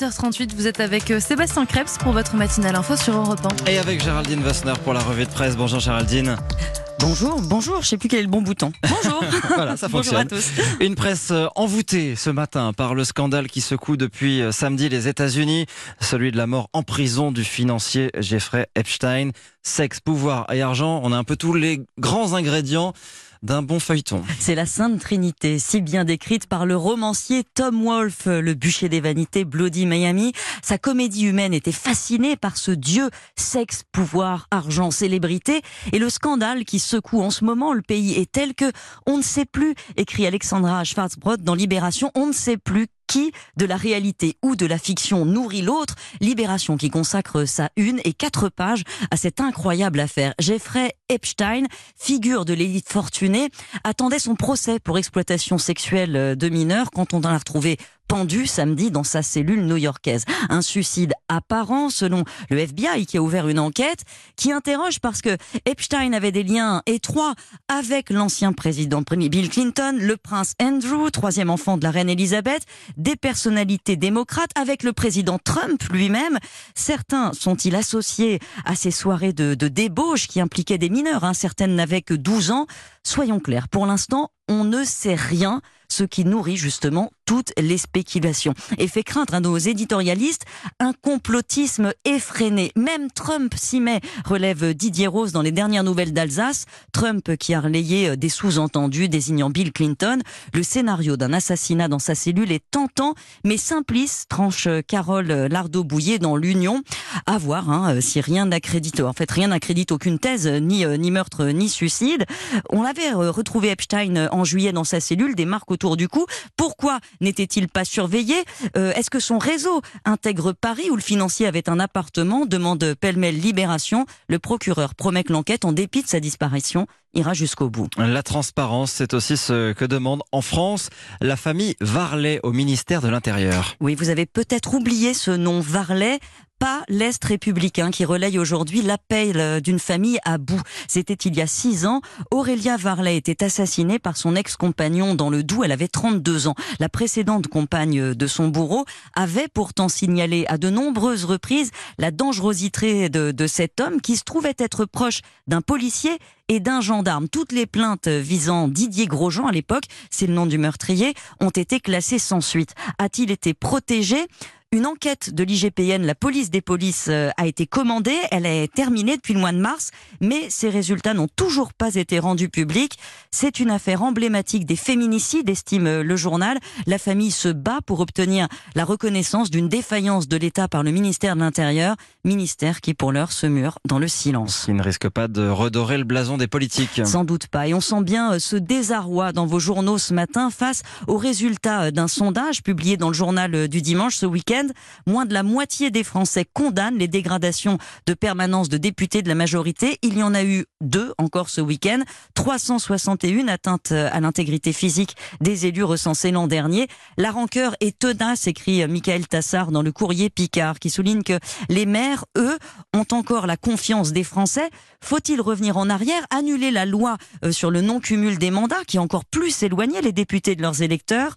8h38, vous êtes avec euh, Sébastien Krebs pour votre matinale info sur Europe 1. Et avec Géraldine Vassner pour la revue de presse. Bonjour Géraldine. Bonjour, bonjour, je sais plus quel est le bon bouton. Bonjour. voilà, ça fonctionne. Bonjour à tous. Une presse euh, envoûtée ce matin par le scandale qui secoue depuis euh, samedi les États-Unis, celui de la mort en prison du financier Jeffrey Epstein. Sexe, pouvoir et argent, on a un peu tous les grands ingrédients d'un bon feuilleton. C'est la Sainte Trinité, si bien décrite par le romancier Tom Wolfe, le bûcher des vanités, Bloody Miami. Sa comédie humaine était fascinée par ce dieu, sexe, pouvoir, argent, célébrité. Et le scandale qui secoue en ce moment le pays est tel que on ne sait plus, écrit Alexandra Schwarzbrod dans Libération, on ne sait plus qui de la réalité ou de la fiction nourrit l'autre. Libération qui consacre sa une et quatre pages à cette incroyable affaire. Jeffrey Epstein, figure de l'élite fortunée, attendait son procès pour exploitation sexuelle de mineurs quand on en a retrouvé pendu samedi dans sa cellule new-yorkaise. Un suicide apparent selon le FBI qui a ouvert une enquête qui interroge parce que Epstein avait des liens étroits avec l'ancien président Bill Clinton, le prince Andrew, troisième enfant de la reine Elisabeth, des personnalités démocrates avec le président Trump lui-même. Certains sont-ils associés à ces soirées de, débauche qui impliquaient des mineurs hein? Certaines n'avaient que 12 ans. Soyons clairs, pour l'instant, on ne sait rien ce qui nourrit justement toutes les spéculations et fait craindre à nos éditorialistes un complotisme effréné. Même Trump s'y met, relève Didier Rose dans les dernières nouvelles d'Alsace. Trump qui a relayé des sous-entendus désignant Bill Clinton. Le scénario d'un assassinat dans sa cellule est tentant mais simpliste, tranche Carole Lardot-Bouillet dans l'Union. À voir hein, si rien n'accrédite, en fait rien n'accrédite aucune thèse, ni, ni meurtre, ni suicide. On l'avait retrouvé Epstein en juillet dans sa cellule, des marques autour du cou. Pourquoi n'était-il pas surveillé euh, Est-ce que son réseau intègre Paris où le financier avait un appartement Demande pêle-mêle libération. Le procureur promet que l'enquête, en dépit de sa disparition, ira jusqu'au bout. La transparence, c'est aussi ce que demande en France la famille Varlet au ministère de l'Intérieur. Oui, vous avez peut-être oublié ce nom Varlet pas l'Est républicain qui relaye aujourd'hui l'appel euh, d'une famille à bout. C'était il y a six ans. Aurélia Varlet était assassinée par son ex-compagnon dans le Doubs. Elle avait 32 ans. La précédente compagne de son bourreau avait pourtant signalé à de nombreuses reprises la dangerosité de, de cet homme qui se trouvait être proche d'un policier et d'un gendarme. Toutes les plaintes visant Didier Grosjean à l'époque, c'est le nom du meurtrier, ont été classées sans suite. A-t-il été protégé? Une enquête de l'IGPN, la police des polices, euh, a été commandée. Elle est terminée depuis le mois de mars, mais ses résultats n'ont toujours pas été rendus publics. C'est une affaire emblématique des féminicides, estime le journal. La famille se bat pour obtenir la reconnaissance d'une défaillance de l'État par le ministère de l'Intérieur, ministère qui pour l'heure se mure dans le silence. Il ne risque pas de redorer le blason des politiques. Sans doute pas. Et on sent bien euh, ce désarroi dans vos journaux ce matin face aux résultats euh, d'un sondage publié dans le journal du dimanche ce week-end moins de la moitié des Français condamnent les dégradations de permanence de députés de la majorité. Il y en a eu deux encore ce week-end. 361 atteintes à l'intégrité physique des élus recensés l'an dernier. La rancœur est tenace, écrit Michael Tassard dans le courrier Picard, qui souligne que les maires, eux, ont encore la confiance des Français. Faut-il revenir en arrière, annuler la loi euh, sur le non-cumul des mandats, qui a encore plus éloigné les députés de leurs électeurs?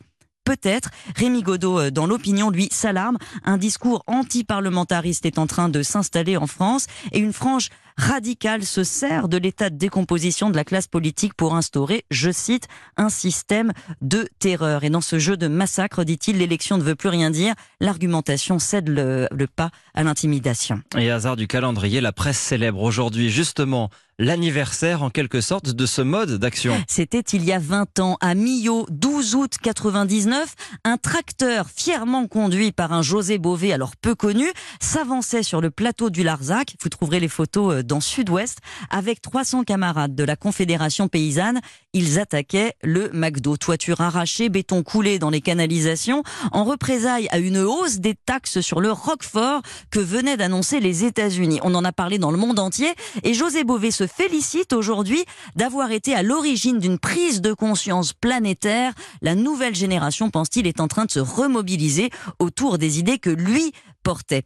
Peut-être. Rémi Godot, euh, dans l'opinion, lui, s'alarme. Un discours anti-parlementariste est en train de s'installer en France et une frange radicale se sert de l'état de décomposition de la classe politique pour instaurer, je cite, un système de terreur. Et dans ce jeu de massacre, dit-il, l'élection ne veut plus rien dire. L'argumentation cède le, le pas à l'intimidation. Et hasard du calendrier, la presse célèbre aujourd'hui justement l'anniversaire en quelque sorte de ce mode d'action. C'était il y a 20 ans, à Millau, 12 août 99, un tracteur fièrement conduit par un José Bové, alors peu connu, s'avançait sur le plateau du Larzac, vous trouverez les photos euh, dans Sud-Ouest, avec 300 camarades de la Confédération paysanne. Ils attaquaient le McDo, toiture arrachée, béton coulé dans les canalisations, en représailles à une hausse des taxes sur le Roquefort que venaient d'annoncer les États-Unis. On en a parlé dans le monde entier et José Bové se félicite aujourd'hui d'avoir été à l'origine d'une prise de conscience planétaire. La nouvelle génération, pense-t-il, est en train de se remobiliser autour des idées que lui portait.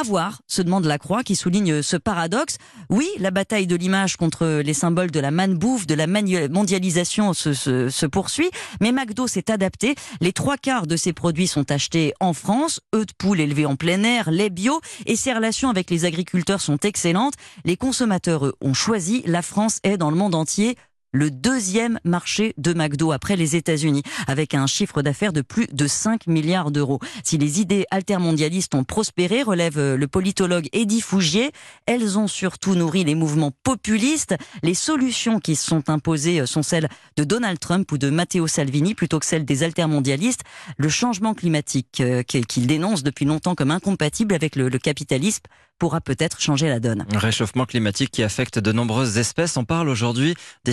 À voir, se demande la Croix qui souligne ce paradoxe. Oui, la bataille de l'image contre les symboles de la manbouffe, de la mondialisation se, se poursuit, mais McDo s'est adapté. Les trois quarts de ses produits sont achetés en France, œufs de poule élevés en plein air, lait bio, et ses relations avec les agriculteurs sont excellentes. Les consommateurs, eux, ont choisi. La France est dans le monde entier le deuxième marché de McDo après les États-Unis, avec un chiffre d'affaires de plus de 5 milliards d'euros. Si les idées altermondialistes ont prospéré, relève euh, le politologue Eddie Fougier, elles ont surtout nourri les mouvements populistes. Les solutions qui se sont imposées euh, sont celles de Donald Trump ou de Matteo Salvini plutôt que celles des altermondialistes. Le changement climatique euh, qu'il dénonce depuis longtemps comme incompatible avec le, capitalisme pourra peut-être changer la donne. Réchauffement climatique qui affecte de nombreuses espèces. On parle aujourd'hui des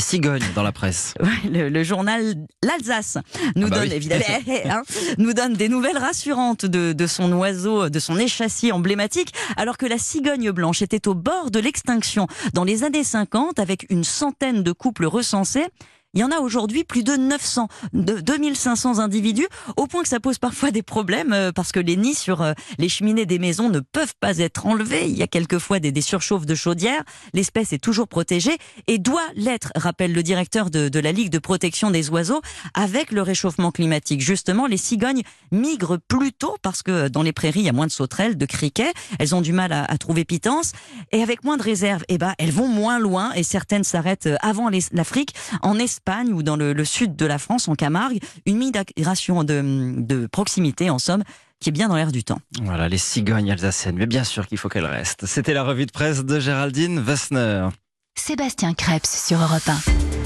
dans la presse. le, journal L'Alsace nous ah bah donne évidemment hein, nous donne des nouvelles rassurantes de, de son oiseau, de son échassier emblématique, alors que la cigogne blanche était au bord de l'extinction dans les années 50 avec une centaine de couples recensés. Il y en a aujourd'hui plus de 900, de 2500 individus, au point que ça pose parfois des problèmes euh, parce que les nids sur euh, les cheminées des maisons ne peuvent pas être enlevés. Il y a quelquefois des, surchauffes de chaudière. L'espèce est toujours protégée et doit l'être, rappelle le directeur de, la Ligue de protection des oiseaux, avec le réchauffement climatique. Justement, les cigognes migrent plus tôt parce que dans les prairies, il y a moins de sauterelles, de criquets. Elles ont du mal à, trouver pitance. Et avec moins de réserves, eh ben, elles vont moins loin et certaines s'arrêtent euh, avant l'Afrique, en Espagne ou dans le, sud de la France, en Camargue, une migration de, de proximité, en somme, qui est bien dans l'air du temps. Voilà, les cigognes alsaciennes, mais bien sûr qu'il faut qu'elles restent. C'était la revue de presse de Géraldine Wessner. Sébastien Krebs sur Europe 1.